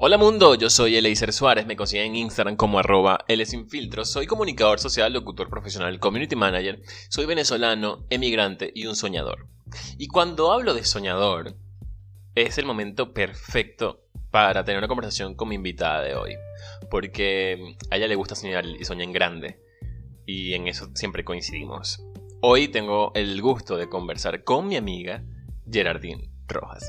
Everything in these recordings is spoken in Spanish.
Hola mundo, yo soy Eleiser Suárez, me consiguen en Instagram como arroba Sinfiltro, soy comunicador social, locutor profesional, community manager, soy venezolano, emigrante y un soñador. Y cuando hablo de soñador, es el momento perfecto para tener una conversación con mi invitada de hoy, porque a ella le gusta soñar y soñar en grande, y en eso siempre coincidimos. Hoy tengo el gusto de conversar con mi amiga Gerardine Rojas.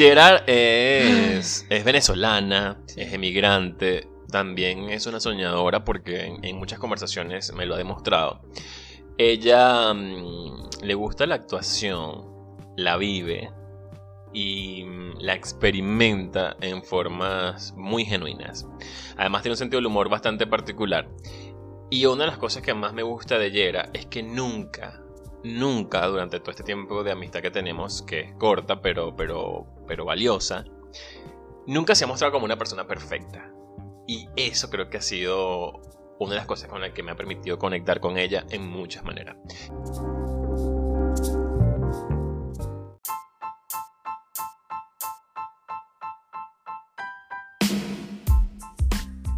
Gerard es, venezolana, es emigrante, también es una soñadora porque en, muchas conversaciones me lo ha demostrado. Ella mm, le gusta la actuación, la vive y mm, la experimenta en formas muy genuinas. Además tiene un sentido del humor bastante particular. Y una de las cosas que más me gusta de Yera es que nunca, nunca durante todo este tiempo de amistad que tenemos, que es corta pero, pero, pero valiosa, nunca se ha mostrado como una persona perfecta. Y eso creo que ha sido una de las cosas con las que me ha permitido conectar con ella en muchas maneras.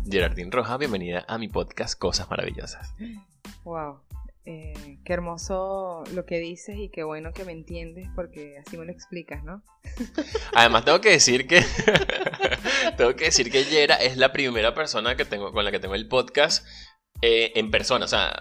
Gerardine Roja, bienvenida a mi podcast Cosas Maravillosas. Wow, eh, qué hermoso lo que dices y qué bueno que me entiendes porque así me lo explicas, ¿no? Además tengo que decir que tengo que decir que Yera es la primera persona que tengo con la que tengo el podcast eh, en persona, o sea,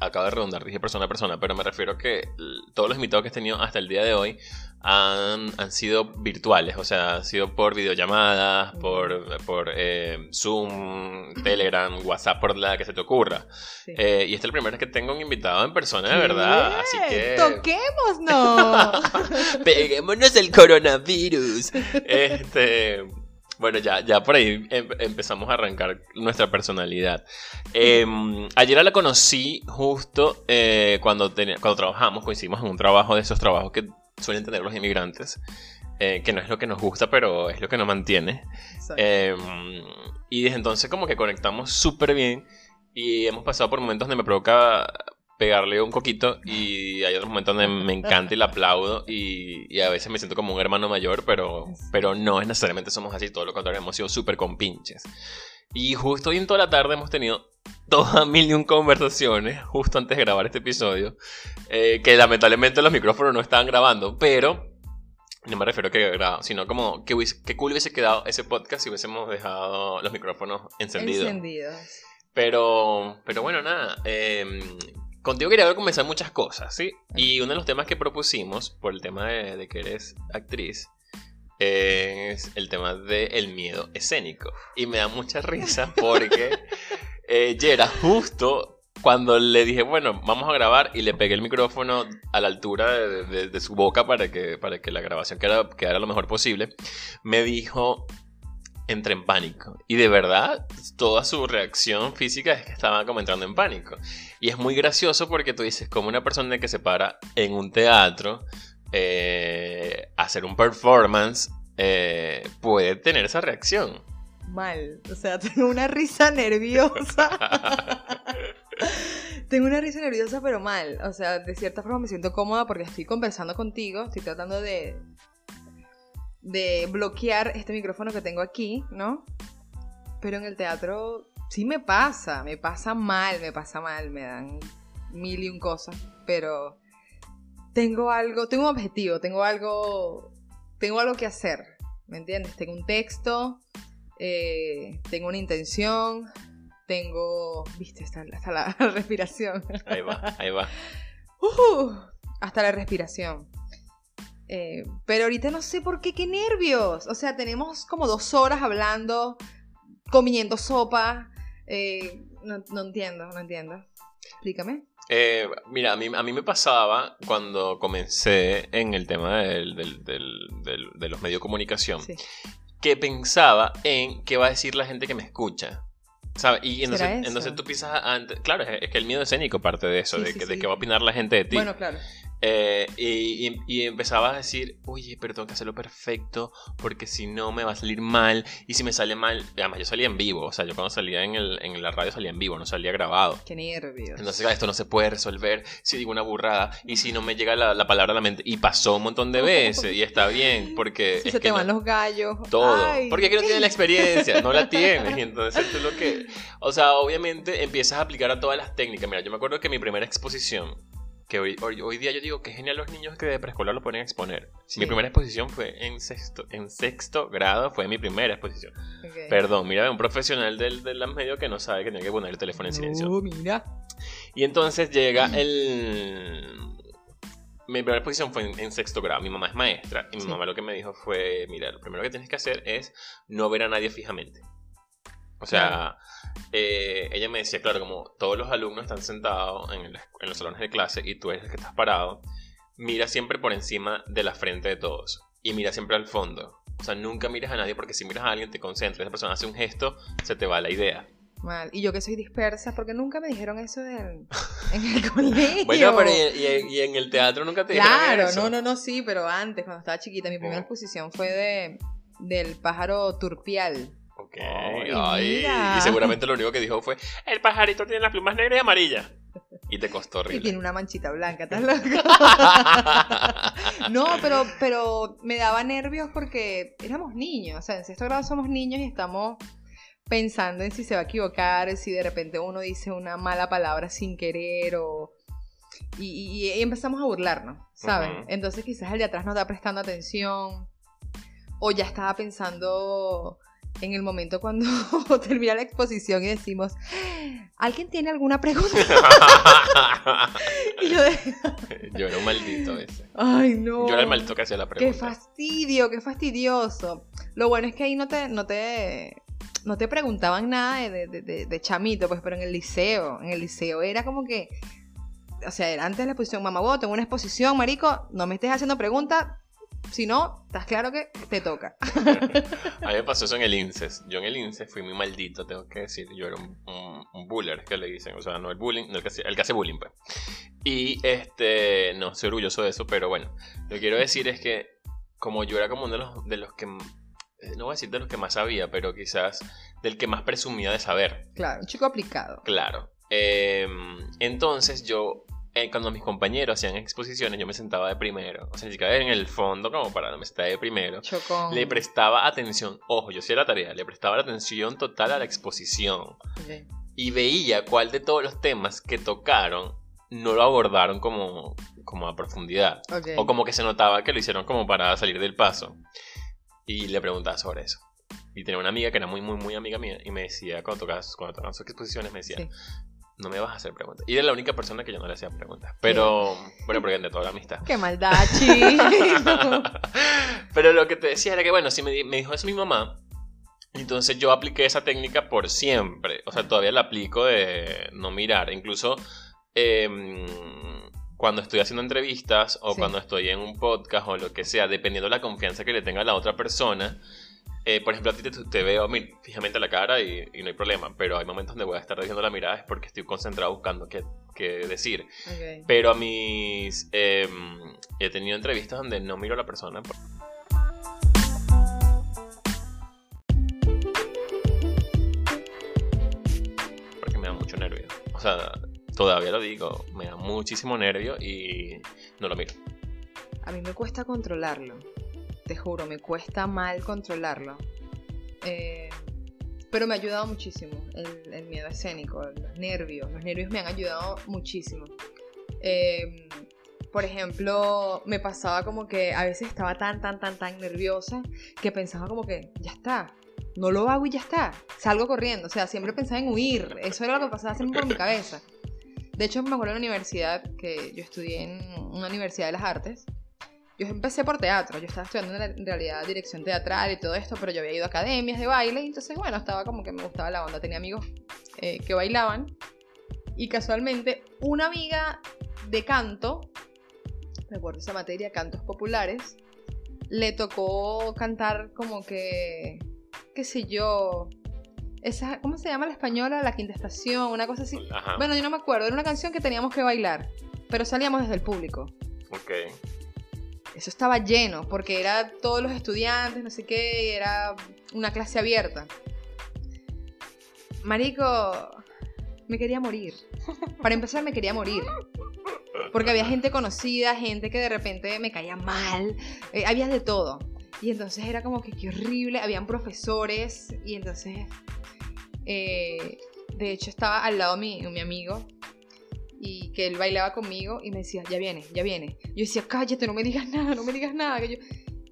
acabo de redundar, dije persona a persona, pero me refiero a que todos los invitados que he tenido hasta el día de hoy han, sido virtuales, o sea, han sido por videollamadas, por, por eh, Zoom, Telegram, WhatsApp, por la que se te ocurra. Eh, y este es el primero que tengo un invitado en persona, de verdad. Así que. ¡Toquémonos! ¡Peguémonos el coronavirus! Este. Bueno, ya, ya por ahí em, empezamos a arrancar nuestra personalidad. Em, ayer la conocí justo eh, cuando, cuando trabajamos, coincidimos en un trabajo de esos trabajos que suelen tener los inmigrantes. Eh, que no es lo que nos gusta, pero es lo que nos mantiene. Em, y desde entonces como que conectamos súper bien y hemos pasado por momentos donde me provoca pegarle un poquito y hay otros momentos donde me encanta y le aplaudo y, a veces me siento como un hermano mayor, pero, pero no necesariamente somos así, todo lo contrario, hemos sido súper compinches. Y justo hoy en toda la tarde hemos tenido todas mil y un conversaciones justo antes de grabar este episodio, eh, que lamentablemente los micrófonos no estaban grabando, pero no me refiero a que grabado, sino como que, que cool hubiese quedado ese podcast si hubiésemos dejado los micrófonos encendidos. Encendidos. Pero, pero bueno, nada. Eh, Contigo quería comenzar muchas cosas, ¿sí? Y uno de los temas que propusimos, por el tema de, que eres actriz, es el tema del miedo escénico. Y me da mucha risa porque eh, Yera justo cuando le dije, bueno, vamos a grabar y le pegué el micrófono a la altura de, su boca para que, para que la grabación quedara, quedara lo mejor posible, me dijo, entré en pánico. Y de verdad, toda su reacción física es que estaba como entrando en pánico. Y es muy gracioso porque tú dices, como una persona que se para en un teatro, eh, hacer un performance, eh, puede tener esa reacción. Mal, o sea, tengo una risa nerviosa. tengo una risa nerviosa, pero mal. O sea, de cierta forma me siento cómoda porque estoy conversando contigo, estoy tratando de, de bloquear este micrófono que tengo aquí, ¿no? Pero en el teatro sí me pasa, me pasa mal, me pasa mal, me dan mil y un cosas, pero tengo algo, tengo un objetivo, tengo algo, tengo algo que hacer, ¿me entiendes? Tengo un texto, eh, tengo una intención, tengo, viste, hasta, la respiración. Ahí va, ahí va. Uh, hasta la respiración. Eh, pero ahorita no sé por qué, qué nervios. O sea, tenemos como dos horas hablando, comiendo sopa. Eh, no, entiendo, no entiendo. Explícame. Eh, mira, a mí, a mí me pasaba cuando comencé en el tema del, de los medios de comunicación, que pensaba en qué va a decir la gente que me escucha. ¿Sabes? Y entonces, tú piensas, claro, es, que el miedo escénico parte de eso, de, que, de qué va a opinar la gente de ti. Bueno, claro. Eh, y, y- y empezaba a decir, oye, pero tengo que hacerlo perfecto porque si no me va a salir mal. Y si me sale mal, además yo salía en vivo, o sea, yo cuando salía en, el, en la radio salía en vivo, no salía grabado. Qué nervios. Entonces, ah, esto no se puede resolver si digo una burrada y si no me llega la, la palabra a la mente. Y pasó un montón de veces y está bien porque... si es se que te van no- los gallos. todo. Ay. Porque aquí no tienes la experiencia, no la tienes. Y entonces tú lo que. O sea, obviamente empiezas a aplicar a todas las técnicas. Mira, yo me acuerdo que mi primera exposición, que hoy, hoy, hoy día yo digo que genial los niños que de preescolar lo ponen a exponer. Sí. Mi primera exposición fue en sexto, en sexto grado, fue mi primera exposición. Perdón, mira, un profesional del, de las medios que no sabe que tiene que poner el teléfono en silencio. No, mira. Y entonces llega el. Mi primera exposición fue en, en sexto grado. Mi mamá es maestra y mi Sí. mamá lo que me dijo fue: Mira, lo primero que tienes que hacer es no ver a nadie fijamente. O sea, eh, ella me decía, claro, como todos los alumnos están sentados en, el- en los salones de clase y tú eres el que estás parado, mira siempre por encima de la frente de todos y mira siempre al fondo. O sea, nunca mires a nadie porque si miras a alguien te concentras, esa persona hace un gesto, se te va la idea. Mal. Y yo que soy dispersa, porque nunca me dijeron eso en, en el colegio. Bueno, pero y, y- y en el teatro nunca te dijeron Claro, eso? no, no, no, sí, pero antes, cuando estaba chiquita, mi primera exposición fue de del pájaro turpial. Ok, Ay, y seguramente lo único que dijo fue, el pajarito tiene las plumas negras y amarillas. Y te costó Y horrible. tiene una manchita blanca, ¿estás loco? no, pero, pero me daba nervios porque éramos niños. O sea, en sexto grado somos niños y estamos pensando en si se va a equivocar, si de repente uno dice una mala palabra sin querer o... Y, y- y empezamos a burlarnos, ¿sabes? Entonces quizás el de atrás no está prestando atención o ya estaba pensando en el momento cuando termina la exposición y decimos, ¿alguien tiene alguna pregunta? Y yo de, Yo era un maldito ese. ay no. Yo era el maldito que hacía la Qué pregunta. fastidio, qué fastidioso. Lo bueno es que ahí no te, no te, no te preguntaban nada de, de- de- de chamito, pues, pero en el liceo, en el liceo era como que, o sea, era antes de la exposición, mamá, vos tengo una exposición, marico, no me estés haciendo preguntas, si no, estás claro que te toca. A mí me pasó eso en el INSES. Yo en el INSES fui muy maldito, tengo que decir. Yo era un, un, un buller, que le dicen. O sea, no el bullying, no el que, hace- el que hace bullying, pues. Y este, no, soy orgulloso de eso, pero bueno. Lo que quiero decir es que, como yo era como uno de los, de los que. eh, No voy a decir de los que más sabía, pero quizás del que más presumía de saber. Claro, un chico aplicado. Claro. Eh, entonces yo, eh, cuando mis compañeros hacían exposiciones, yo me sentaba de primero. O sea, ni siquiera en el fondo como para, me sentaba de primero. Chocón. Le prestaba atención, ojo, yo hacía la tarea, le prestaba la atención total a la exposición. Ok. Y veía cuál de todos los temas que tocaron no lo abordaron como, como a profundidad. Ok. O como que se notaba que lo hicieron como para salir del paso. Y le preguntaba sobre eso. Y tenía una amiga que era muy, muy, muy amiga mía. Y me decía, cuando tocaba, cuando tocaban sus exposiciones, me decía, Sí. No me vas a hacer preguntas. Y era la única persona que yo no le hacía preguntas. Pero, bueno, porque de toda la amistad. Qué maldad, chico. Pero lo que te decía era que, bueno, si me, di- me dijo eso mi mamá, entonces yo apliqué esa técnica por siempre. O sea, todavía la aplico de no mirar. Incluso em, cuando estoy haciendo entrevistas o Sí. cuando estoy en un podcast o lo que sea, dependiendo de la confianza que le tenga a la otra persona. Eh, por ejemplo, a ti te, te veo fijamente a la cara y, y no hay problema, pero hay momentos donde voy a estar dejando la mirada es porque estoy concentrado buscando qué, qué decir. Ok. Pero a mis. em, he tenido entrevistas donde no miro a la persona. por- Porque me da mucho nervio. O sea, todavía lo digo, me da muchísimo nervio y no lo miro. A mí me cuesta controlarlo. Te juro, me cuesta mal controlarlo. Eh, pero me ha ayudado muchísimo el, miedo escénico, los nervios. Los nervios me han ayudado muchísimo. Eh, por ejemplo, me pasaba como que a veces estaba tan, tan, tan, tan nerviosa que pensaba como que, ya está, no lo hago y ya está, salgo corriendo. O sea, siempre pensaba en huir. Eso era lo que pasaba siempre por mi cabeza. De hecho, me acuerdo en la universidad, que yo estudié en una universidad de las artes. Yo empecé por teatro, yo estaba estudiando en, realidad dirección teatral y todo esto, pero yo había ido a academias de baile, y entonces, bueno, estaba como que me gustaba la onda. Tenía amigos eh, que bailaban, y casualmente una amiga de canto, recuerdo esa materia, cantos populares, le tocó cantar como que, qué sé yo, esa, ¿cómo se llama la española? La quinta estación, una cosa así. Ajá. Bueno, yo no me acuerdo, era una canción que teníamos que bailar, pero salíamos desde el público. Ok. Eso estaba lleno, porque era todos los estudiantes, no sé qué, era una clase abierta. Marico, me quería morir. Para empezar, me quería morir. Porque había gente conocida, gente que de repente me caía mal, eh, había de todo. Y entonces era como que qué horrible, habían profesores y entonces, eh, de hecho estaba al lado mi, mi amigo y que él bailaba conmigo y me decía, ya viene, ya viene. Yo decía, cállate, no me digas nada, no me digas nada. Que yo...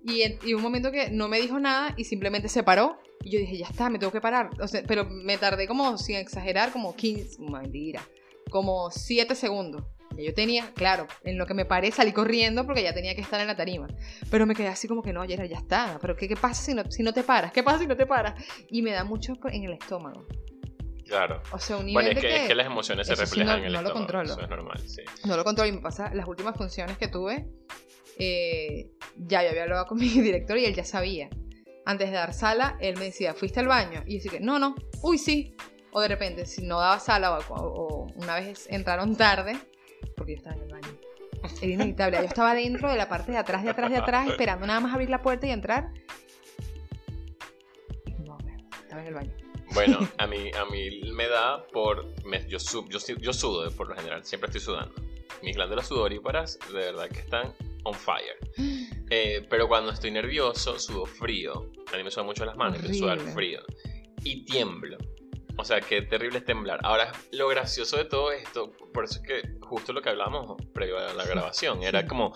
y, en, un momento que no me dijo nada y simplemente se paró y yo dije, ya está, me tengo que parar. Pero me tardé como, sin exagerar, como 15, mentira, como 7 segundos. Y yo tenía, claro, en lo que me paré salí corriendo porque ya tenía que estar en la tarima. Pero me quedé así como que no, ya, ya está. Pero ¿qué, qué pasa si no, si no te paras? ¿Qué pasa si no te paras? Y me da mucho en el estómago. Claro. O sea, un nivel Bueno, es de que, que, es que las emociones se eso sí reflejan no- en el no lo controlo. Eso es normal, sí. no lo controlo y me pasa las últimas funciones que tuve. eh, ya yo había hablado con mi director y él ya sabía. Antes de dar sala, él me decía, ¿fuiste al baño? Y yo decía no, no, uy, sí. O de repente, si no daba sala o, o una vez entraron tarde, porque yo estaba en el baño. Era inevitable. Yo estaba dentro de la parte de atrás, de atrás, de atrás, esperando nada más abrir la puerta y entrar. Y no, estaba en el baño. Bueno, a mí, a mí me da por... me- yo, su- yo, yo sudo por lo general, siempre estoy sudando. Mis glándulas sudoríparas de verdad que están on fire. Eh, pero cuando estoy nervioso, sudo frío. A mí me sudan mucho las manos, sudar Horrible. frío. Y tiemblo. O sea, qué terrible es temblar. Ahora, lo gracioso de todo esto, por eso es que justo lo que hablamos previo a la grabación, era como,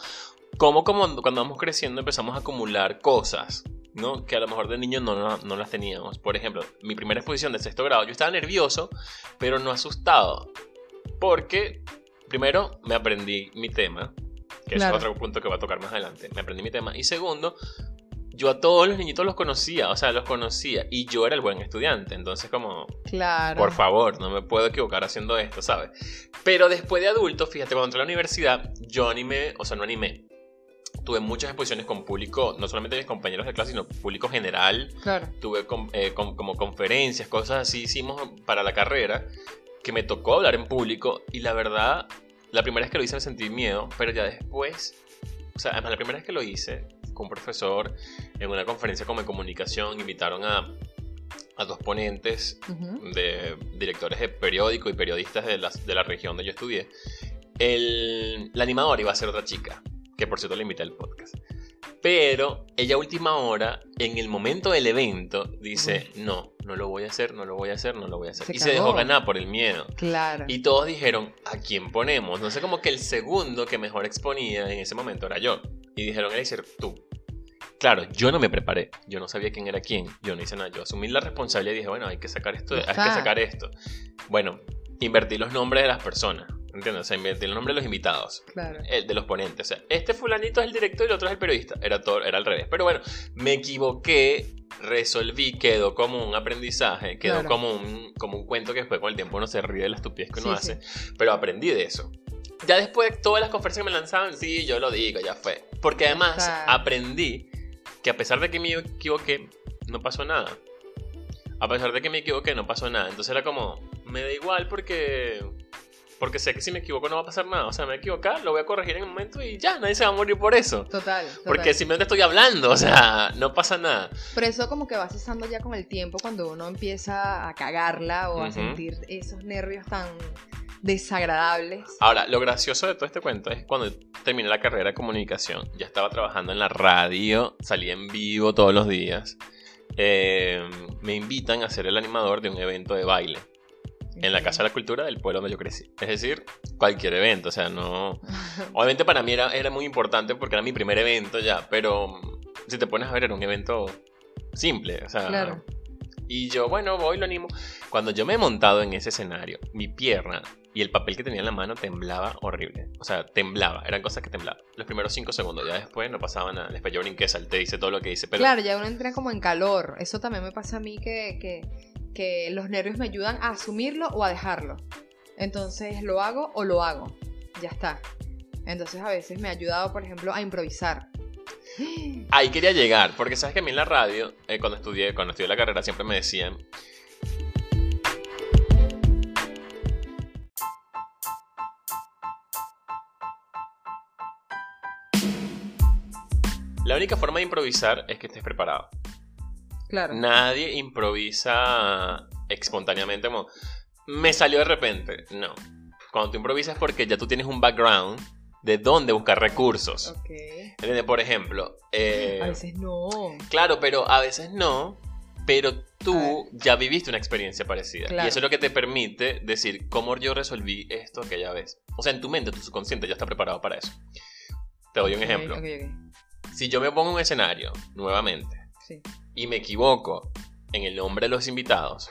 como, como cuando vamos creciendo empezamos a acumular cosas, ¿no? Que a lo mejor de niño no, no, no las teníamos. Por ejemplo, mi primera exposición de sexto grado, yo estaba nervioso, pero no asustado. Porque, primero, me aprendí mi tema, que Claro. es otro punto que va a tocar más adelante. Me aprendí mi tema. Y segundo, yo a todos los niñitos los conocía, o sea, los conocía. Y yo era el buen estudiante. Entonces, como, Claro. por favor, no me puedo equivocar haciendo esto, ¿sabes? Pero después de adulto, fíjate, cuando entré a la universidad, yo animé, o sea, no animé. Tuve muchas exposiciones con público, no solamente mis compañeros de clase, sino público general. Claro. Tuve com- eh, com- como conferencias, cosas así hicimos para la carrera, que me tocó hablar en público. Y la verdad, la primera vez que lo hice me sentí miedo, pero ya después, o sea, además la primera vez que lo hice, con un profesor, en una conferencia como de comunicación, invitaron a, a dos ponentes Ujú. de directores de periódico y periodistas de la, de la región donde yo estudié. El, la animadora iba a ser otra chica, que por cierto le invité al podcast. Pero ella última hora, en el momento del evento, dice, no, no lo voy a hacer, no lo voy a hacer, no lo voy a hacer. Se y se dejó ganar por el miedo. Claro. Y todos dijeron, ¿a quién ponemos? No sé, como que el segundo que mejor exponía en ese momento era yo. Y dijeron, Eliezer, tú. Claro, yo no me preparé, yo no sabía quién era quién, yo no hice nada, yo asumí la responsabilidad y dije, bueno, hay que sacar esto, hay que sacar esto. Bueno, invertí los nombres de las personas, ¿entiendes? O sea, invertí los nombres de los invitados, Claro. el de los ponentes. O sea, este fulanito es el director y el otro es el periodista, era, todo, era al revés. Pero bueno, me equivoqué, resolví, quedó como un aprendizaje, quedó Claro. como, un, como un cuento que después con el tiempo uno se ríe de la estupidez que uno Sí, hace, pero aprendí de eso. Ya después de todas las conferencias que me lanzaban, sí, yo lo digo, ya fue. Porque además Claro. aprendí que a pesar de que me equivoqué, no pasó nada. A pesar de que me equivoqué, no pasó nada. Entonces era como, me da igual porque... Porque sé que si me equivoco no va a pasar nada. O sea, me voy a equivocar, lo voy a corregir en un momento y ya, nadie se va a morir por eso. Total, total. Porque simplemente estoy hablando, o sea, no pasa nada. Pero eso como que va cesando ya con el tiempo cuando uno empieza a cagarla o a sentir esos nervios tan desagradables. Ahora, lo gracioso de todo este cuento es cuando terminé la carrera de comunicación, ya estaba trabajando en la radio, salía en vivo todos los días. eh, me invitan a ser el animador de un evento de baile en la Casa de la Cultura del pueblo donde yo crecí. Es decir, cualquier evento, o sea, no... Obviamente para mí era, era muy importante porque era mi primer evento ya, pero si te pones a ver era un evento simple, o sea... Claro. Y yo, bueno, voy, lo animo. Cuando yo me he montado en ese escenario, mi pierna y el papel que tenía en la mano temblaba horrible. O sea, temblaba, eran cosas que temblaban. Los primeros cinco segundos, ya después no pasaba nada. Después yo brinqué, salté, hice todo lo que hice, pero... Claro, ya uno entra como en calor. Eso también me pasa a mí que, que, que los nervios me ayudan a asumirlo o a dejarlo. Entonces, ¿lo hago o lo hago? Ya está. Entonces, a veces me ha ayudado, por ejemplo, a improvisar. Ahí quería llegar, porque sabes que a mí en la radio, eh, cuando estudié, cuando estudié la carrera, siempre me decían. única forma de improvisar es que estés preparado. Claro. Nadie improvisa espontáneamente como, me salió de repente. No. Cuando tú improvisas porque ya tú tienes un background de dónde buscar recursos. Ok. ¿Entiendes? Por ejemplo, eh, A veces no. claro, pero a veces no, pero tú ya viviste una experiencia parecida. Claro. Y eso es lo que te permite decir cómo yo resolví esto aquella vez. O sea, en tu mente, tu subconsciente ya está preparado para eso. Te doy un ejemplo. ok, ok. Si yo me pongo un escenario nuevamente Sí. Y me equivoco en el nombre de los invitados,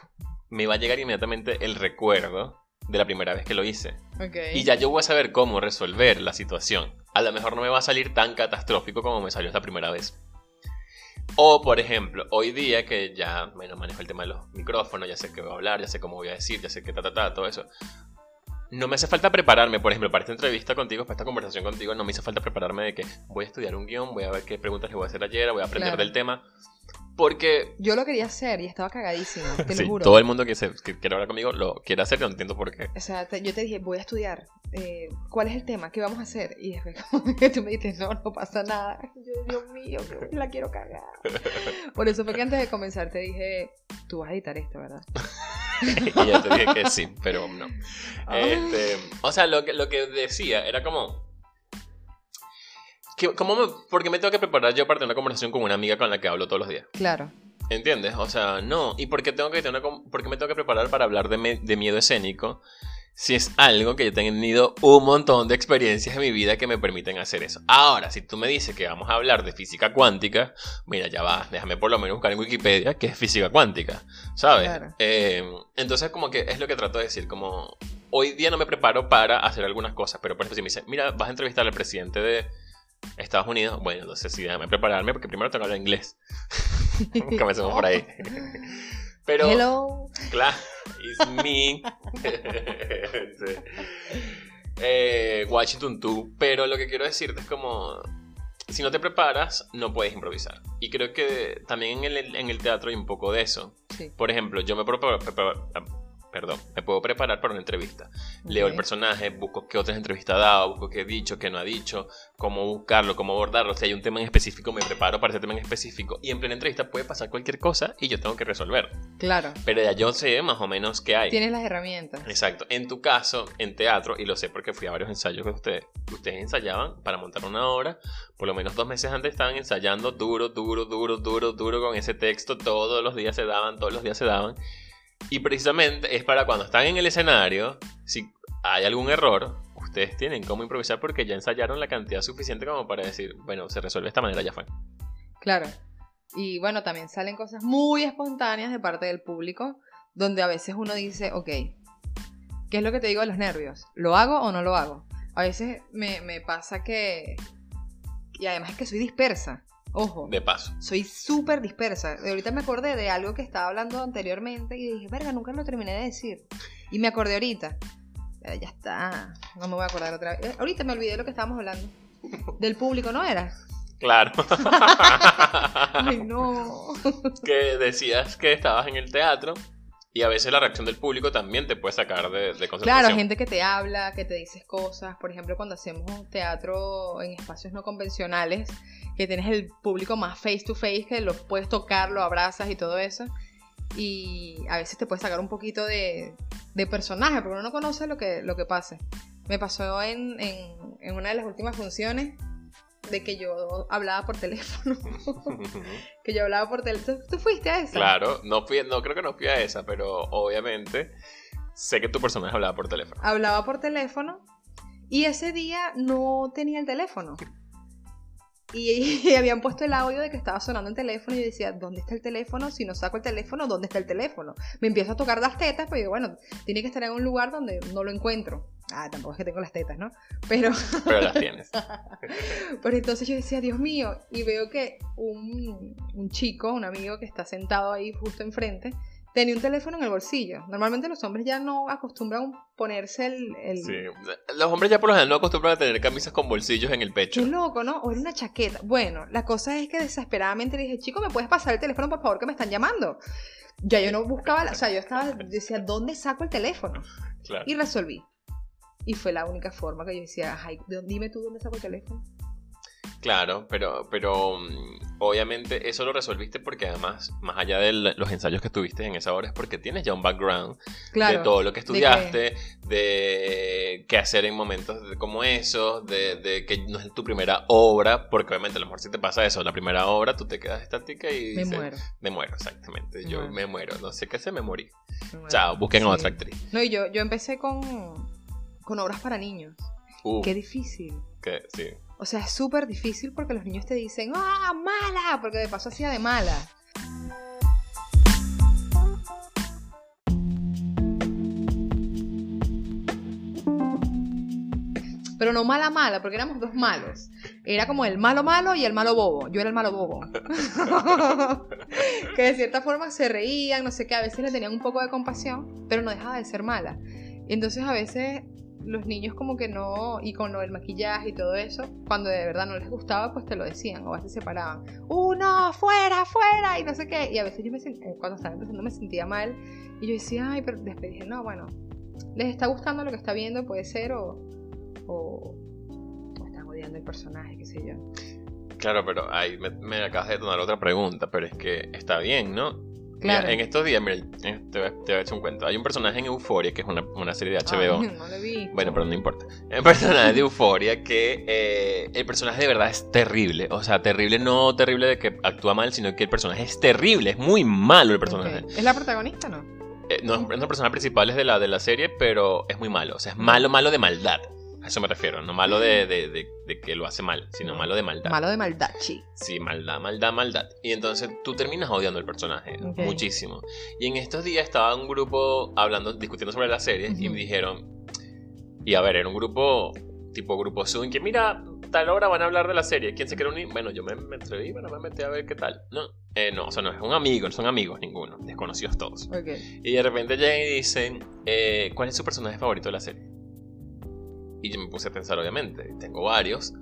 me va a llegar inmediatamente el recuerdo de la primera vez que lo hice. Ok. Y ya yo voy a saber cómo resolver la situación. A lo mejor no me va a salir tan catastrófico como me salió esta primera vez. O, por ejemplo, hoy día que ya bueno, manejo el tema de los micrófonos, ya sé qué voy a hablar, ya sé cómo voy a decir, ya sé qué ta, ta, ta, todo eso. No me hace falta prepararme, por ejemplo, para esta entrevista contigo, para esta conversación contigo, no me hizo falta prepararme de que voy a estudiar un guion, voy a ver qué preguntas le voy a hacer ayer, voy a aprender Claro. del tema. Porque Yo lo quería hacer y estaba cagadísimo, te sí, lo juro. todo el mundo que, se, que quiere hablar conmigo lo quiere hacer, no entiendo por qué. O sea, te- yo te dije, voy a estudiar. eh, ¿Cuál es el tema? ¿Qué vamos a hacer? Y después como que tú me dijiste, no, no pasa nada. Yo, Dios mío, la quiero cagar. Por eso fue que antes de comenzar te dije, tú vas a editar esto, ¿verdad? y ya te dije que sí, pero no. Ah. Este, o sea, lo que, lo que decía era como... Que, ¿cómo me, ¿Por qué me tengo que preparar yo para tener una conversación con una amiga con la que hablo todos los días? Claro. ¿Entiendes? O sea, no. ¿Y por qué, tengo que tener una, por qué me tengo que preparar para hablar de, me- de miedo escénico si es algo que yo he tenido un montón de experiencias en mi vida que me permiten hacer eso? Ahora, si tú me dices que vamos a hablar de física cuántica, mira, ya va, déjame por lo menos buscar en Wikipedia qué es física cuántica, ¿sabes? Claro. Eh, entonces, como que es lo que trato de decir, como hoy día no me preparo para hacer algunas cosas, pero por ejemplo, si me dicen, mira, vas a entrevistar al presidente de Estados Unidos, bueno, entonces sí, déjame prepararme porque primero tengo que hablar inglés. Comencemos por ahí. Pero, Hello. claro, it's me. Sí. Eh, Washington 2. Pero lo que quiero decirte es como. Si no te preparas, no puedes improvisar. Y creo que también en el, en el teatro hay un poco de eso. Sí. Por ejemplo, yo me preparo, preparo- perdón, me puedo preparar para una entrevista. Leo el personaje, busco qué otras entrevistas ha dado, busco qué ha dicho, qué no ha dicho, cómo buscarlo, cómo abordarlo. Si hay un tema en específico, me preparo para ese tema en específico. Y en plena entrevista puede pasar cualquier cosa y yo tengo que resolver. Claro. Pero ya yo sé más o menos qué hay. Tienes las herramientas. Exacto. En tu caso, en teatro, y lo sé porque fui a varios ensayos que ustedes, ustedes ensayaban para montar una obra, por lo menos dos meses antes estaban ensayando duro, duro, duro, duro, duro con ese texto, todos los días se daban, todos los días se daban. Y precisamente es para cuando están en el escenario, si hay algún error, ustedes tienen cómo improvisar porque ya ensayaron la cantidad suficiente como para decir, bueno, se resuelve de esta manera, ya fue. Claro. Y bueno, también salen cosas muy espontáneas de parte del público, donde a veces uno dice, ok, ¿qué es lo que te digo de los nervios? ¿Lo hago o no lo hago? A veces me, me pasa que... Y además es que soy dispersa. Ojo. De paso. Soy súper dispersa. Ahorita me acordé de algo que estaba hablando anteriormente y dije, verga, nunca lo terminé de decir. Y me acordé ahorita. Pero ya está. No me voy a acordar otra vez. Eh, Ahorita me olvidé de lo que estábamos hablando. Del público, ¿no era? Claro. Ay, no. que decías que estabas en el teatro y a veces la reacción del público también te puede sacar de, de concentración. Claro, gente que te habla, que te dices cosas. Por ejemplo, cuando hacemos un teatro en espacios no convencionales, que tienes el público más face to face, que lo puedes tocar, lo abrazas y todo eso. Y a veces te puede sacar un poquito de, de personaje, porque uno no conoce lo que, lo que pase. Me pasó en, en, en una de las últimas funciones de que yo hablaba por teléfono. que yo hablaba por teléfono. ¿Tú, fuiste a esa? claro, no, fui, no creo que no fui a esa, pero obviamente sé que tu personaje hablaba por teléfono. hablaba por teléfono y ese día no tenía el teléfono. Y, y habían puesto el audio de que estaba sonando el teléfono y yo decía, ¿dónde está el teléfono? Si no saco el teléfono, ¿dónde está el teléfono? Me empiezo a tocar las tetas, pero digo, bueno, tiene que estar en un lugar donde no lo encuentro. Ah, tampoco es que tengo las tetas, ¿no? Pero, Pero las tienes. pero entonces yo decía, Dios mío, y veo que un, un chico, un amigo que está sentado ahí justo enfrente, tenía un teléfono en el bolsillo. Normalmente los hombres ya no acostumbran ponerse el... el- Sí. Los hombres ya por lo general no acostumbran a tener camisas con bolsillos en el pecho. Qué loco, ¿no? O era una chaqueta. Bueno, la cosa es que desesperadamente le dije, chico, ¿me puedes pasar el teléfono, por favor, que me están llamando? Ya yo no buscaba, la- o sea, yo estaba, decía, ¿dónde saco el teléfono? Claro. Y resolví. Y fue la única forma que yo decía, ay, ¿de- dime tú dónde saco el teléfono. Claro, pero, pero mm, obviamente eso lo resolviste porque además, más allá de los ensayos que tuviste en esa hora, es porque tienes ya un background de todo lo que estudiaste, de, qué hacer en momentos como esos, de, que no es tu primera obra, porque obviamente a lo mejor si te pasa eso, la primera obra, tú te quedas estática y... Me muero. Me muero, exactamente. yo me muero. No sé qué se me morí. Chao, busquen a otra actriz. No, y yo, yo empecé con, con obras para niños. Qué difícil. Que, sí. O sea, es súper difícil porque los niños te dicen, ¡ah, mala! Porque de paso hacía de mala. Pero no mala mala, porque éramos dos malos. Era como el malo malo y el malo bobo. Yo era el malo bobo. que de cierta forma se reían, no sé qué, a veces le tenían un poco de compasión, pero no dejaba de ser mala. Entonces a veces los niños como que no, y con el maquillaje y todo eso, cuando de verdad no les gustaba, pues te lo decían, o a veces se paraban, ¡Uh, no, fuera, fuera! Y no sé qué. Y a veces yo me sentía, cuando estaba empezando me sentía mal, y yo decía, ay, pero después dije, no, bueno, les está gustando lo que está viendo, puede ser, o, o, están odiando el personaje, qué sé yo. Claro, pero ahí me, me acabas de tomar otra pregunta, pero es que está bien, ¿no? En estos días, mira, eh, te, voy a echar un cuento. Hay un personaje en Euphoria, que es una, serie de HBO. no lo vi. Bueno, pero no importa. Un personaje de Euphoria que eh, el personaje de verdad es terrible. O sea, terrible, no terrible de que actúa mal, sino que el personaje es terrible. Es muy malo el personaje. ¿Es la protagonista no? Eh, no, es una persona principal de la, de la serie, pero es muy malo. O sea, es malo, malo de maldad. Eso me refiero, no malo de, de, que lo hace mal, sino malo de maldad. Malo de maldad, sí. Sí, maldad, maldad, maldad. Y entonces tú terminas odiando el personaje muchísimo. Y en estos días estaba un grupo hablando, discutiendo sobre la serie y me dijeron, y a ver, era un grupo tipo grupo Zoom, que mira, tal hora van a hablar de la serie, ¿quién se quiere unir? Bueno, yo me, me atreví, bueno, me metí a ver qué tal. No, eh, no, o sea, no es un amigo, no son amigos ninguno, desconocidos todos. Okay. Y de repente llegan y dicen, eh, ¿cuál es su personaje favorito de la serie? Y yo me puse a pensar, obviamente, tengo varios.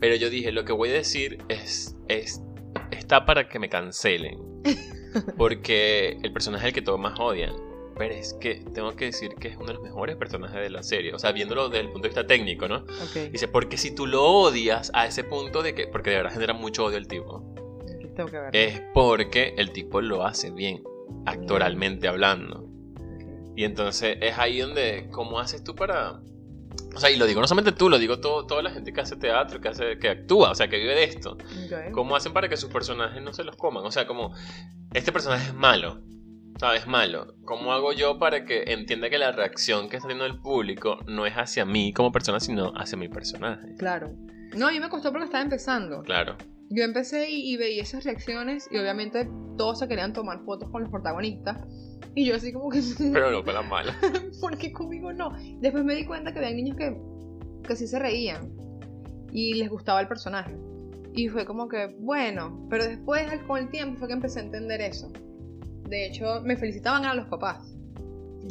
Pero yo dije, lo que voy a decir es, es está para que me cancelen. Porque el personaje es el que todos más odian. Pero es que tengo que decir que es uno de los mejores personajes de la serie. O sea, viéndolo desde el punto de vista técnico, ¿no? Dice, porque si tú lo odias a ese punto de que... Porque de verdad genera mucho odio el tipo. Tengo que ver. Es porque el tipo lo hace bien, actoralmente hablando. Y entonces es ahí donde... ¿Cómo haces tú para o sea, y lo digo no solamente tú, lo digo todo, toda la gente que hace teatro, que, hace, que actúa, o sea, que vive de esto. ¿Cómo hacen para que sus personajes no se los coman? O sea, como, este personaje es malo, ¿sabes? Malo. ¿Cómo hago yo para que entienda que la reacción que está teniendo el público no es hacia mí como persona, sino hacia mi personaje? Claro. No, a mí me costó porque estaba empezando. Claro. Yo empecé y, y veía esas reacciones y obviamente todos se querían tomar fotos con los protagonistas. Y yo así como que... Pero no fue la mala. porque conmigo no. Después me di cuenta que había niños que, que sí se reían y les gustaba el personaje. Y fue como que, bueno, pero después con el tiempo fue que empecé a entender eso. De hecho, me felicitaban a los papás.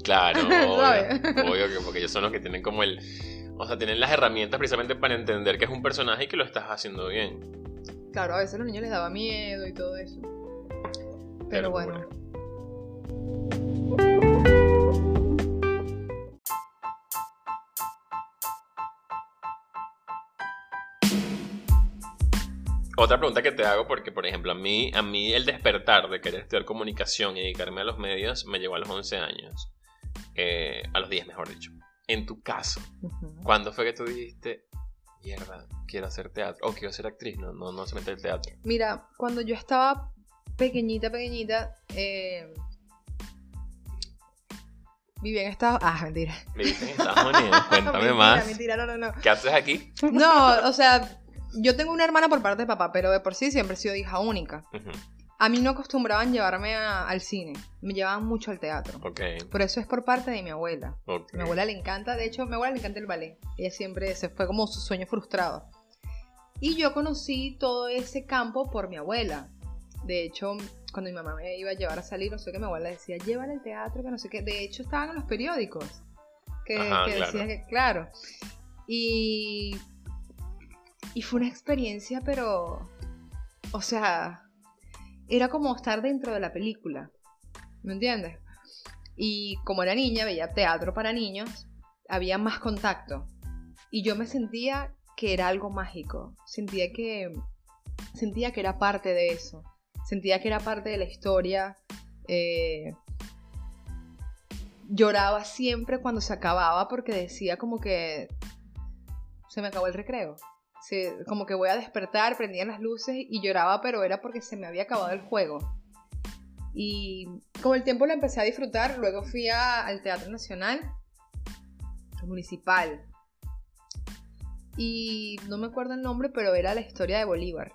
Claro, obvio, obvio que porque ellos son los que tienen como el... O sea, tienen las herramientas precisamente para entender que es un personaje y que lo estás haciendo bien. Claro, a veces a los niños les daba miedo y todo eso. Pero bueno. Otra pregunta que te hago, porque por ejemplo, a mí, a mí el despertar de querer estudiar comunicación y dedicarme a los medios me llevó a los 11 años. Eh, a los 10, mejor dicho. En tu caso, ¿cuándo fue que tú dijiste, mierda, quiero hacer teatro? O quiero ser actriz, no, no, no se mete el teatro. Mira, cuando yo estaba pequeñita, pequeña, eh, vivía en Estados Ah, mentira. Viviste en Estados Unidos, cuéntame más. Mentira, no, no, no. ¿Qué haces aquí? No, o sea, yo tengo una hermana por parte de papá, pero de por sí siempre he sido hija única. A mí no acostumbraban llevarme al cine, me llevaban mucho al teatro. Okay. Por eso es por parte de mi abuela. Mi abuela le encanta, de hecho, a mi abuela le encanta el ballet. Ella siempre se fue como su sueño frustrado. Y yo conocí todo ese campo por mi abuela. De hecho, cuando mi mamá me iba a llevar a salir, no sé qué, mi abuela decía, llévale al teatro, que no sé qué. De hecho, estaban en los periódicos. Que, decían que, claro. Y, y fue una experiencia, pero, o sea, era como estar dentro de la película. ¿Me entiendes? Y como era niña, veía teatro para niños, había más contacto. Y yo me sentía que era algo mágico. Sentía que sentía que era parte de eso. Sentía que era parte de la historia. Eh, lloraba siempre cuando se acababa porque decía como que se me acabó el recreo. Como que voy a despertar, prendían las luces y lloraba, pero era porque se me había acabado el juego. Y con el tiempo lo empecé a disfrutar. Luego fui al Teatro Nacional, municipal. Y no me acuerdo el nombre, pero era la historia de Bolívar.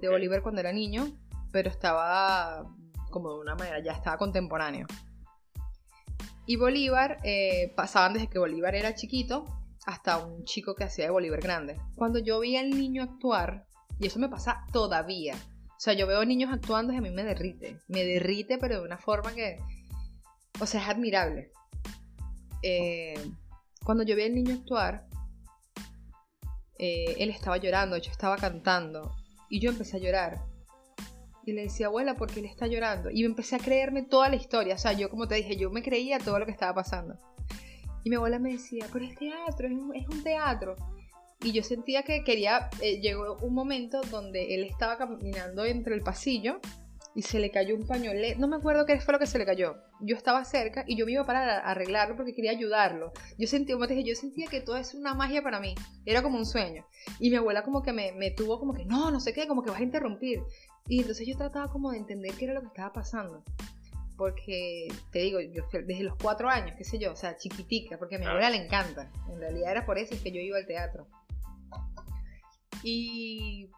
De Bolívar cuando era niño, pero estaba como de una manera, ya estaba contemporáneo. Y Bolívar, eh, pasaban desde que Bolívar era chiquito hasta un chico que hacía de Bolívar grande. Cuando yo vi al niño actuar, y eso me pasa todavía, o sea, yo veo niños actuando y a mí me derrite, me derrite, pero de una forma que, o sea, es admirable. Eh, cuando yo vi al niño actuar, eh, él estaba llorando, yo estaba cantando, y yo empecé a llorar. Y le decía, abuela, ¿por qué él está llorando? Y empecé a creerme toda la historia. O sea, yo como te dije, yo me creía todo lo que estaba pasando. Y mi abuela me decía, pero es teatro, es un, teatro. Y yo sentía que quería, eh, llegó un momento donde él estaba caminando entre el pasillo y se le cayó un pañolete. No me acuerdo qué fue lo que se le cayó. Yo estaba cerca y yo me iba para arreglarlo porque quería ayudarlo. Yo sentía, como te dije, yo sentía que todo es una magia para mí. Era como un sueño. Y mi abuela como que me, me tuvo como que, no, no sé qué, como que vas a interrumpir. Y entonces yo trataba como de entender qué era lo que estaba pasando. Porque, te digo, yo desde los cuatro años, qué sé yo, o sea, chiquitica, porque a mi abuela le encanta. En realidad era por eso que yo iba al teatro. Y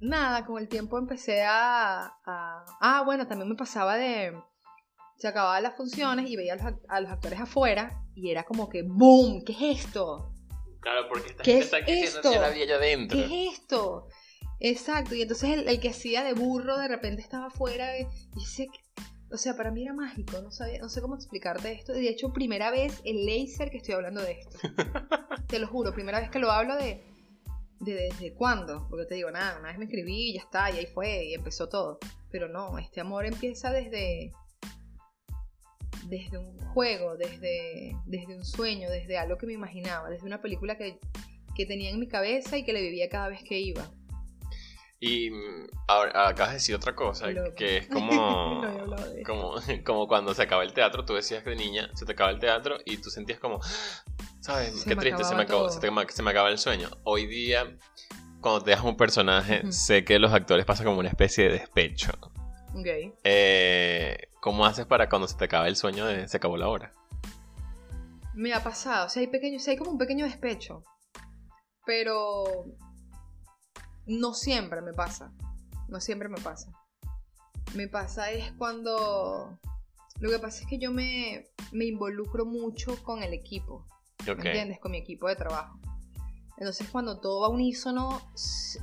nada, con el tiempo empecé a, Ah, bueno, también me pasaba de... Se acababan las funciones y veía a los, actores afuera y era como que ¡boom! ¿Qué es esto? Claro, porque esta ¿Qué gente es está esto? había yo adentro. ¿Qué es esto? Exacto, y entonces el, que hacía de burro de repente estaba afuera y dice, o sea, para mí era mágico, no, sabía, no sé cómo explicarte esto. De hecho, primera vez el laser que estoy hablando de esto. Te lo juro, primera vez que lo hablo de, de desde cuándo, porque te digo, nada, una vez me escribí y ya está, y ahí fue, y empezó todo. Pero no, este amor empieza desde desde un juego, desde, desde un sueño, desde algo que me imaginaba, desde una película que, que tenía en mi cabeza y que le vivía cada vez que iba. Y mm, ahora acabas de decir otra cosa, que es como, como, como cuando se acaba el teatro, tú decías que de niña se te acaba el teatro y tú sentías como, ¿sabes? Qué triste, se me, acabó, se, me acaba el sueño. Hoy día, cuando te das un personaje, sé que los actores pasan como una especie de despecho. Ok. Eh, ¿Cómo haces para cuando se te acaba el sueño de se acabó la hora? Me ha pasado, o sea, hay, pequeño, hay como un pequeño despecho. Pero no siempre me pasa. No siempre me pasa. Me pasa es cuando... Lo que pasa es que yo me, me involucro mucho con el equipo. ¿Me entiendes? Con mi equipo de trabajo. Entonces cuando todo va unísono,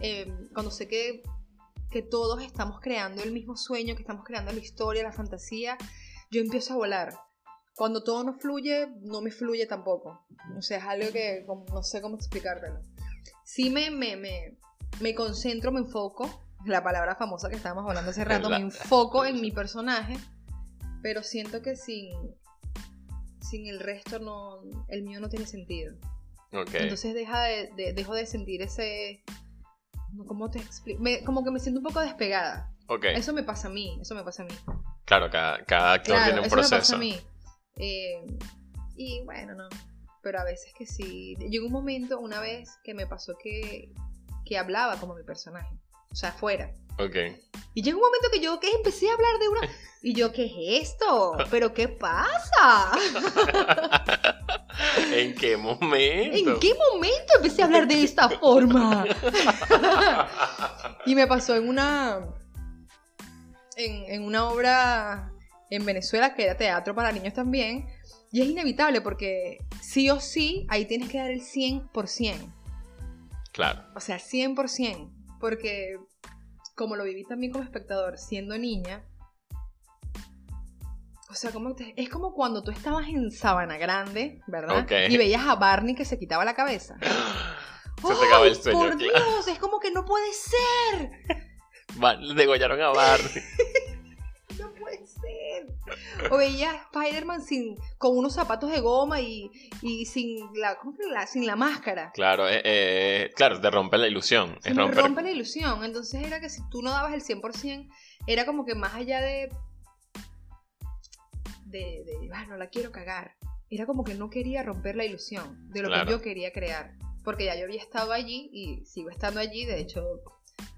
eh, cuando sé que, que todos estamos creando el mismo sueño, que estamos creando la historia, la fantasía, yo empiezo a volar. Cuando todo no fluye, no me fluye tampoco. O sea, es algo que no sé cómo explicártelo. Sí me, me, me, me concentro, me enfoco, la palabra famosa que estábamos hablando hace rato, me enfoco en mi personaje, pero siento que sin, sin el resto no, el mío no tiene sentido. Entonces deja de, dejo de sentir ese, ¿cómo te explico? como que me siento un poco despegada. Eso me pasa a mí, eso me pasa a mí. Claro, cada, cada actor tiene un eso proceso. Me pasa a mí. Eh, y bueno, no. Pero a veces que sí. Llegó un momento, una vez, que me pasó que que hablaba como mi personaje. O sea, fuera. Ok. Y llegó un momento que yo que empecé a hablar de una... Y yo, ¿qué es esto? ¿Pero qué pasa? ¿En qué momento? ¿En qué momento empecé a hablar de esta forma? y me pasó en una... En, en una obra en Venezuela que era teatro para niños también. Y es inevitable porque sí o sí ahí tienes que dar el 100%. Claro. O sea, 100%. Porque como lo viví también como espectador, siendo niña, o sea, como es como cuando tú estabas en Sabana Grande, ¿verdad? Y veías a Barney que se quitaba la cabeza. se te acaba el sueño. Por Dios, es como que no puede ser. Le degollaron a Barney. O veía a Spider-Man sin, con unos zapatos de goma y, y sin, la, ¿cómo que la- sin la máscara. Claro, eh, eh, claro, te rompe la ilusión. Romper. rompe la ilusión. Entonces era que si tú no dabas el 100%, era como que más allá de. de. de "Ah, no la quiero cagar. Era como que no quería romper la ilusión de lo Claro. que yo quería crear. Porque ya yo había estado allí y sigo estando allí. De hecho,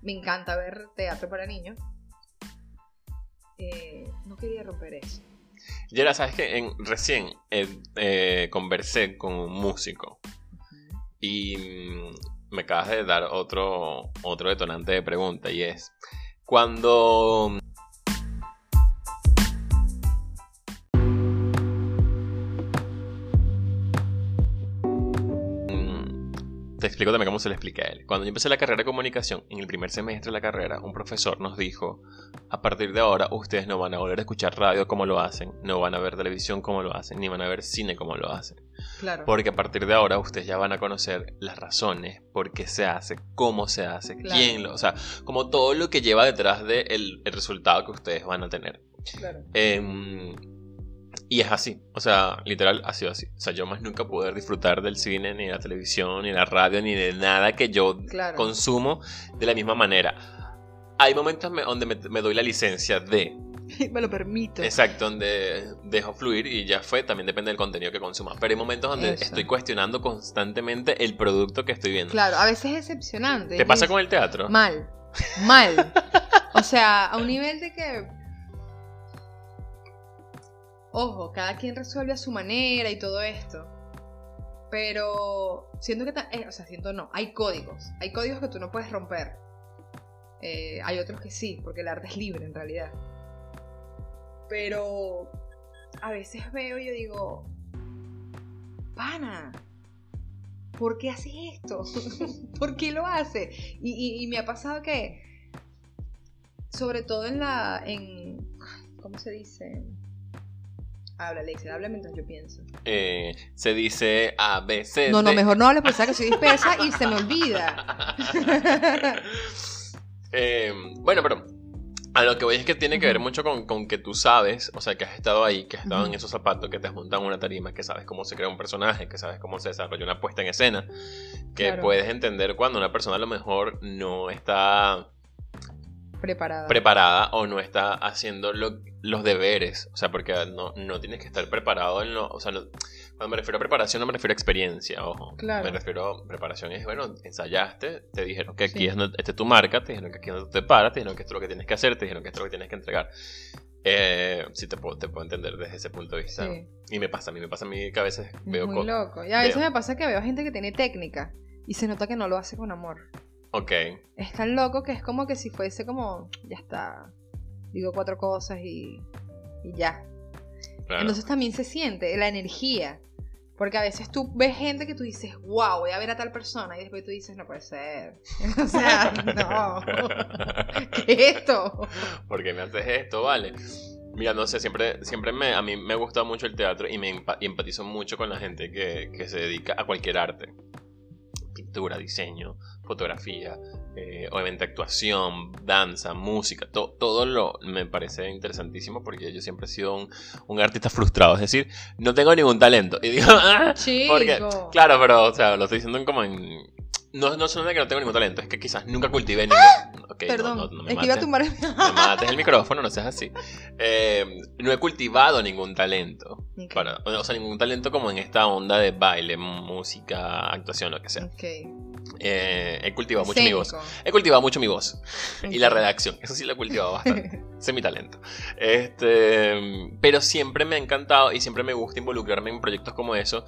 me encanta ver teatro para niños. Eh, no quería romper eso. Yera, sabes que recién eh, eh, conversé con un músico. Y mm, me acabas de dar otro, otro detonante de pregunta y es cuando explico también cómo se le explica a él. Cuando yo empecé la carrera de comunicación, en el primer semestre de la carrera, un profesor nos dijo, a partir de ahora ustedes no van a volver a escuchar radio como lo hacen, no van a ver televisión como lo hacen, ni van a ver cine como lo hacen. Claro. Porque a partir de ahora ustedes ya van a conocer las razones, por qué se hace, cómo se hace, Claro. quién lo... O sea, como todo lo que lleva detrás del el resultado que ustedes van a tener. claro. Em, y es así, o sea, literal ha sido así. O sea, yo más nunca pude disfrutar del cine, ni de la televisión, ni de la radio, ni de nada que yo Claro. consumo de la misma manera. Hay momentos me- donde me, me doy la licencia de, me lo permito. exacto, donde dejo fluir y ya fue, también depende del contenido que consuma. Pero hay momentos donde Eso. estoy cuestionando constantemente el producto que estoy viendo. Claro, a veces es decepcionante. ¿Te pasa con el teatro? Mal, mal. O sea, a un nivel de que... Ojo, cada quien resuelve a su manera y todo esto. Pero siento que... eh, o sea, siento no. Hay códigos. Hay códigos que tú no puedes romper. Eh, hay otros que sí, porque el arte es libre en realidad. Pero a veces veo y yo digo... Pana, ¿por qué haces esto? ¿Por qué lo hace? Y, y- y me ha pasado que, sobre todo en la, en, ¿cómo se dice? Habla, Alexia, habla mientras yo pienso. Eh, se dice A, B, C, No, no, D. mejor no hables porque sabes que soy dispersa y se me olvida. Eh, bueno, pero a lo que voy es que tiene que ver mucho con, con que tú sabes, o sea, que has estado ahí, que has estado en esos zapatos, que te has montado en una tarima, que sabes cómo se crea un personaje, que sabes cómo se desarrolla una puesta en escena, que Claro. puedes entender cuando una persona a lo mejor no está Preparada. preparada o no está haciendo lo- los deberes. O sea, porque no, no tienes que estar preparado en lo. O sea, no- cuando me refiero a preparación, no me refiero a experiencia, ojo. Claro. Me refiero a preparación es, bueno, ensayaste, te dijeron que aquí Sí. es donde, esta es tu marca, te dijeron que aquí es donde te paras, te dijeron que esto es lo que tienes que hacer, te dijeron que esto es lo que tienes que entregar. Eh, sí, te puedo, te puedo entender desde ese punto de vista. Sí. Y me pasa, a mí me pasa a mí que a veces Es veo muy loco. Y a veces veo. me pasa que veo gente que tiene técnica y se nota que no lo hace con amor. Ok, Es tan loco que es como que si fuese como, ya está, digo cuatro cosas y, y ya. claro. Entonces también se siente la energía. Porque a veces tú ves gente que tú dices, wow, voy a ver a tal persona. Y después tú dices, no puede ser. o sea, no. ¿Qué es esto? ¿Por qué me haces esto? Vale. Mira, no sé, siempre, siempre me, a mí me gusta mucho el teatro y me empatizo mucho con la gente que, que se dedica a cualquier arte. Pintura, diseño, fotografía, eh, obviamente actuación, danza, música, to- todo lo me parece interesantísimo porque yo siempre he sido un, un artista frustrado, es decir, no tengo ningún talento. Y digo, "Ah", porque, claro, pero, o sea, lo estoy diciendo como en... No, no solo de que no tengo ningún talento, es que quizás nunca cultivé ningún... no- Perdón, no- no me es que iba a tumbar. me mates el micrófono, no seas así. Eh, no he cultivado ningún talento. Ok. Para, o sea, ningún talento como en esta onda de baile, música, actuación, lo que sea. Ok. Eh, he cultivado mucho mi voz. He cultivado mucho mi voz. Y la redacción. Eso sí lo he cultivado bastante. Ese es mi talento. Este, pero siempre me ha encantado y siempre me gusta involucrarme en proyectos como eso.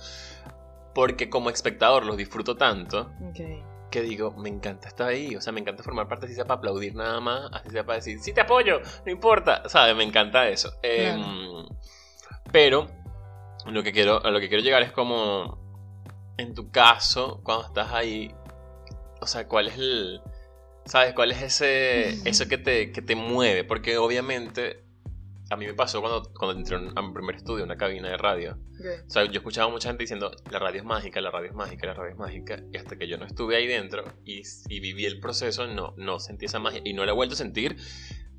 Porque como espectador los disfruto tanto que digo, me encanta estar ahí, o sea, me encanta formar parte, así sea para aplaudir nada más, así sea para decir, sí te apoyo, no importa, ¿sabes? Me encanta eso. Em, pero lo que quiero, a lo que quiero llegar es como, en tu caso, cuando estás ahí, o sea, ¿cuál es el, sabes, cuál es ese, eso que te, que te mueve? Porque obviamente, a mí me pasó cuando, cuando entré a mi primer estudio, una cabina de radio. Ok. O sea, yo escuchaba a mucha gente diciendo, la radio es mágica, la radio es mágica, la radio es mágica. Y hasta que yo no estuve ahí dentro y, y viví el proceso, no, no sentí esa magia. Y no la he vuelto a sentir.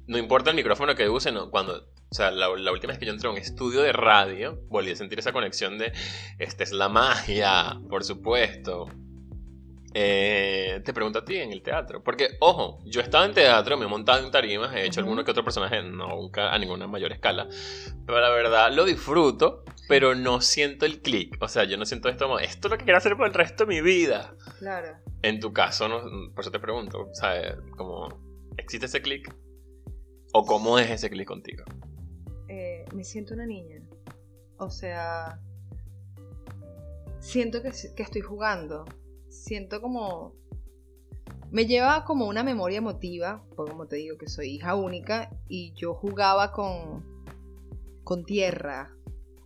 No importa el micrófono que use, no, cuando O sea, la, la última vez que yo entré a un estudio de radio, volví a sentir esa conexión de, esta es la magia, por supuesto. Eh, te pregunto a ti en el teatro. Porque, ojo, yo he estado en teatro, me he montado en tarimas, he hecho Ujú. alguno que otro personaje, nunca a ninguna mayor escala. Pero la verdad lo disfruto, pero no siento el click. O sea, yo no siento esto como, esto es lo que quiero hacer por el resto de mi vida. Claro. En tu caso, no, por eso te pregunto, ¿sabes? Como, ¿existe ese click? ¿O cómo es ese click contigo? Eh, me siento una niña. O sea, siento que, que estoy jugando. Siento como... Me lleva como una memoria emotiva, porque como te digo que soy hija única, y yo jugaba con, con tierra,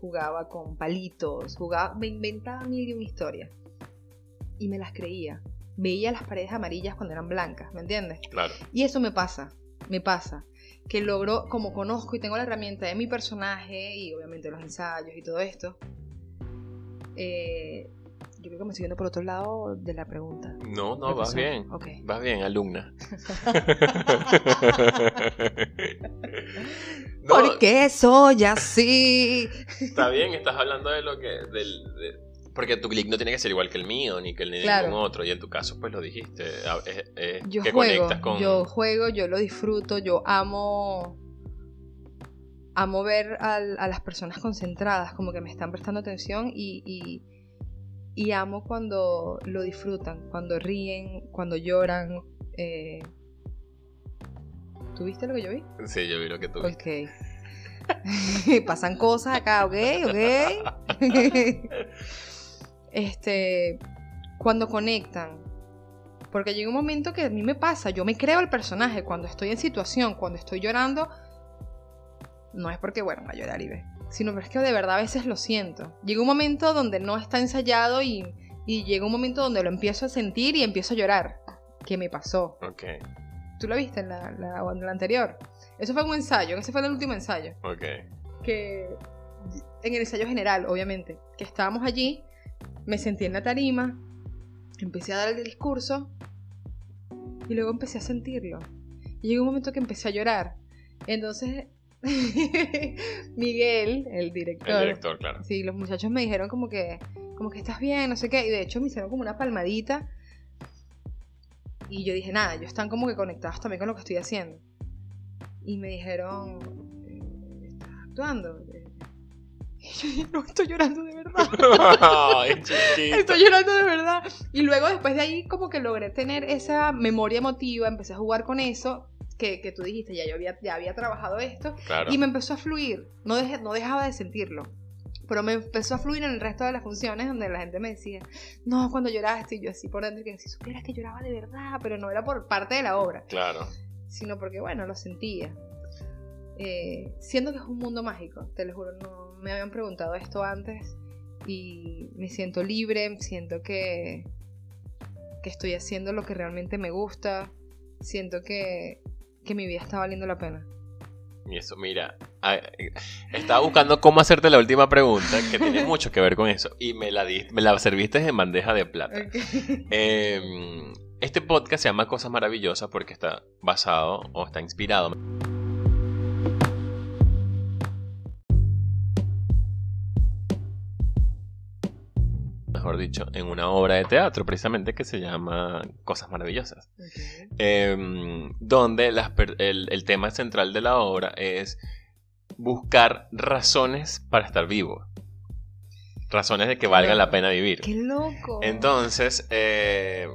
jugaba con palitos, jugaba, me inventaba mil y una historias. Y me las creía. Veía las paredes amarillas cuando eran blancas, ¿me entiendes? Claro. Y eso me pasa, me pasa. Que logro, como conozco y tengo la herramienta de mi personaje y obviamente los ensayos y todo esto, eh, yo creo que me estoy yendo por otro lado de la pregunta. No, no, ¿Qué vas bien. Vas bien, alumna. No, Porque soy así. Está bien, estás hablando de lo que. Del, de- porque tu click no tiene que ser igual que el mío, ni que el de Claro. ningún otro. Y en tu caso, pues lo dijiste. a- es- es Yo que juego, conectas con. yo juego, yo lo disfruto, yo amo amo ver a las personas concentradas, como que me están prestando atención y, y, y amo cuando lo disfrutan, cuando ríen, cuando lloran. eh. ¿Tú viste lo que yo vi? Sí, yo vi lo que tú. Ok. Pasan cosas acá, ¿ok? ¿Ok? este, cuando conectan. Porque llega un momento que a mí me pasa, yo me creo el personaje cuando estoy en situación, cuando estoy llorando. No es porque, bueno, va a llorar y ve. Sino es que de verdad a veces lo siento. Llega un momento donde no está ensayado y, y llega un momento donde lo empiezo a sentir y empiezo a llorar. ¿Qué me pasó? Ok, ¿Tú la viste en la, la- en la anterior? Eso fue un ensayo, ese fue el último ensayo. ok. Que en el ensayo general, obviamente, que estábamos allí, me sentí en la tarima, empecé a dar el discurso y luego empecé a sentirlo. Y llegó un momento que empecé a llorar. Entonces, Miguel, el director, El director, claro. Sí, los muchachos me dijeron como que, como que estás bien, no sé qué, y de hecho me hicieron como una palmadita. Y yo dije, nada, ellos están como que conectados también con lo que estoy haciendo. Y me dijeron, eh, ¿estás actuando? Y yo dije, no, estoy llorando de verdad. Ay. Estoy llorando de verdad. Y luego después de ahí como que logré tener esa memoria emotiva, empecé a jugar con eso, que, que tú dijiste, ya yo había, ya había trabajado esto, Claro. y me empezó a fluir. No, dejé- no dejaba de sentirlo. Pero me empezó a fluir en el resto de las funciones donde la gente me decía, no, cuando lloraste, y yo así por dentro, que si supieras que lloraba de verdad, pero no era por parte de la obra, Claro. sino porque, bueno, lo sentía. Eh, siento que es un mundo mágico, te lo juro, no me habían preguntado esto antes y me siento libre, siento que, que estoy haciendo lo que realmente me gusta, siento que, que mi vida está valiendo la pena. Y eso, mira, ah, eh, estaba buscando cómo hacerte la última pregunta, que tiene mucho que ver con eso, y me la, di- me la serviste en bandeja de plata. Eh, este podcast se llama Cosas Maravillosas porque está basado o está inspirado. Mejor dicho, en una obra de teatro precisamente que se llama Cosas Maravillosas. Em, donde las el, el tema central de la obra es buscar razones para estar vivo. Razones de que valga la pena vivir. ¡Qué loco! Entonces, eh,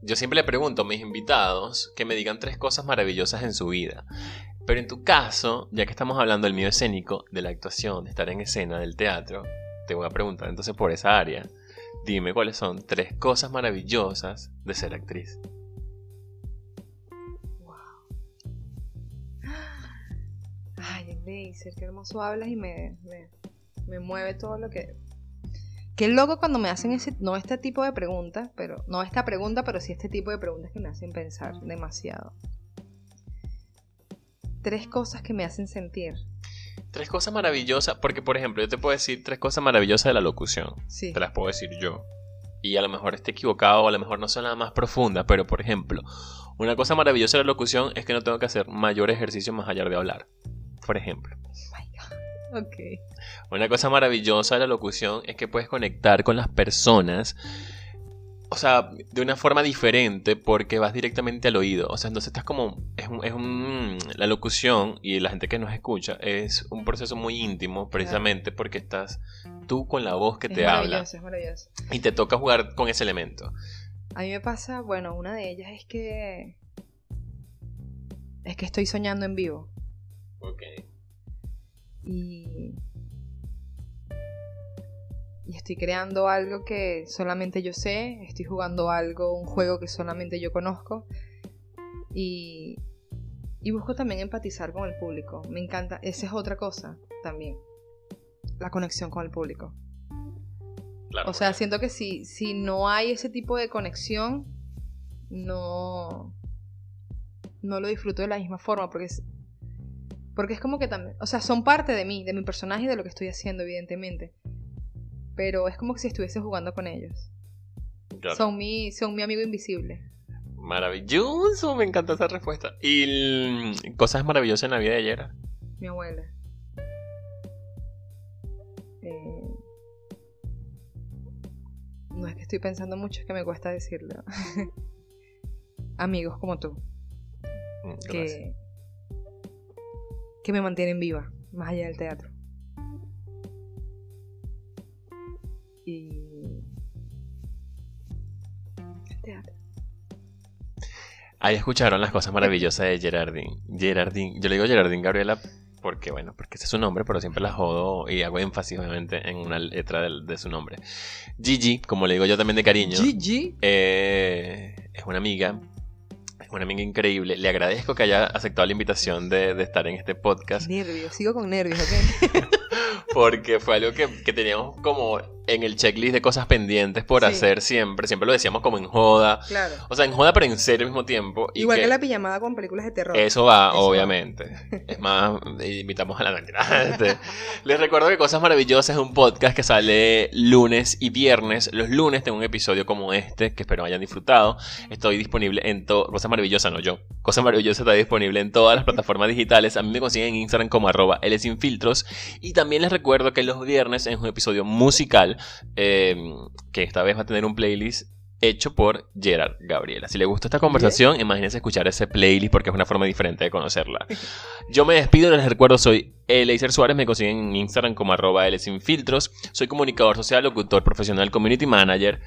yo siempre le pregunto a mis invitados que me digan tres cosas maravillosas en su vida. Pero en tu caso, ya que estamos hablando del medio escénico, de la actuación, de estar en escena, del teatro, te voy a preguntar entonces por esa área. Dime cuáles son tres cosas maravillosas de ser actriz. Ay, Eliezer, qué hermoso hablas y me, me, me mueve todo lo que... Qué loco cuando me hacen ese, no este tipo de preguntas, pero no esta pregunta, pero sí este tipo de preguntas que me hacen pensar demasiado. Tres cosas que me hacen sentir. Tres cosas maravillosas, porque por ejemplo, yo te puedo decir tres cosas maravillosas de la locución. Sí. Te las puedo decir yo. Y a lo mejor esté equivocado, o a lo mejor no son nada más profunda, pero por ejemplo, una cosa maravillosa de la locución es que no tengo que hacer mayor ejercicio más allá de hablar. Por ejemplo. my God. Ok. Una cosa maravillosa de la locución es que puedes conectar con las personas. O sea, de una forma diferente porque vas directamente al oído. O sea, entonces estás como... Es un, es un- la locución y la gente que nos escucha es un proceso muy íntimo precisamente porque estás tú con la voz que Es te habla es maravilloso. y te toca jugar con ese elemento. A mí me pasa, bueno, una de ellas es que. Es que estoy soñando en vivo. Ok. Y. Y estoy creando algo que solamente yo sé. Estoy jugando algo, un juego que solamente yo conozco. Y. Y busco también empatizar con el público. Me encanta. Esa es otra cosa también. La conexión con el público. Claro. O sea, siento que si, si no hay ese tipo de conexión, no, no lo disfruto de la misma forma, porque es, porque es como que también, o sea, son parte de mí, de mi personaje y de lo que estoy haciendo, evidentemente. Pero es como si estuviese jugando con ellos. Claro. Son, mi, son mi amigo invisible. Maravilloso, me encanta esa respuesta. Y mm, cosas maravillosas en la vida de ayer. Mi abuela. Eh, no es que estoy pensando mucho, es que me cuesta decirlo. Amigos como tú. Gracias. que, que me mantienen viva, más allá del teatro. Y... El teatro. Ahí escucharon las cosas maravillosas de Gerardine. Gerardine, yo le digo Gerardine Gabriela porque, bueno, porque ese es su nombre, pero siempre la jodo y hago énfasis, obviamente, en una letra de, su nombre. Gigi, como le digo yo también de cariño, Gigi. eh, es una amiga, es una amiga increíble. Le agradezco que haya aceptado la invitación de, de estar en este podcast. Nervios, sigo con nervios, ¿ok? Porque fue algo que, que teníamos como en el checklist de cosas pendientes por Sí. hacer siempre. Siempre lo decíamos como en joda. claro. O sea, en joda, pero en serio al mismo tiempo. y Igual que... la pijamada con películas de terror. Eso va, Eso va. obviamente. Es más, invitamos a la mentira. Les recuerdo que Cosas Maravillosas es un podcast que sale lunes y viernes. Los lunes tengo un episodio como este, que espero hayan disfrutado. Estoy disponible en todo. Cosas Maravillosas, no yo. Cosas Maravillosas está disponible en todas las plataformas digitales. A mí me consiguen en Instagram como arroba L sin filtros. Y también les recuerdo que los viernes es un episodio musical eh, que esta vez va a tener un playlist hecho por Gerard Gabriela. Si le gustó esta conversación, imagínense escuchar ese playlist porque es una forma diferente de conocerla. Yo me despido, les recuerdo, soy Eleiser Suárez, me consiguen en Instagram como arroba L sin filtros. Soy comunicador social, locutor profesional, community manager.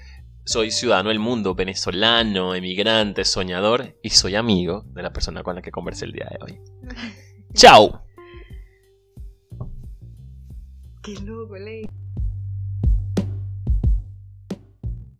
Soy ciudadano del mundo, venezolano, emigrante, soñador y soy amigo de la persona con la que conversé el día de hoy. ¡Chao! Qué loco, Ley.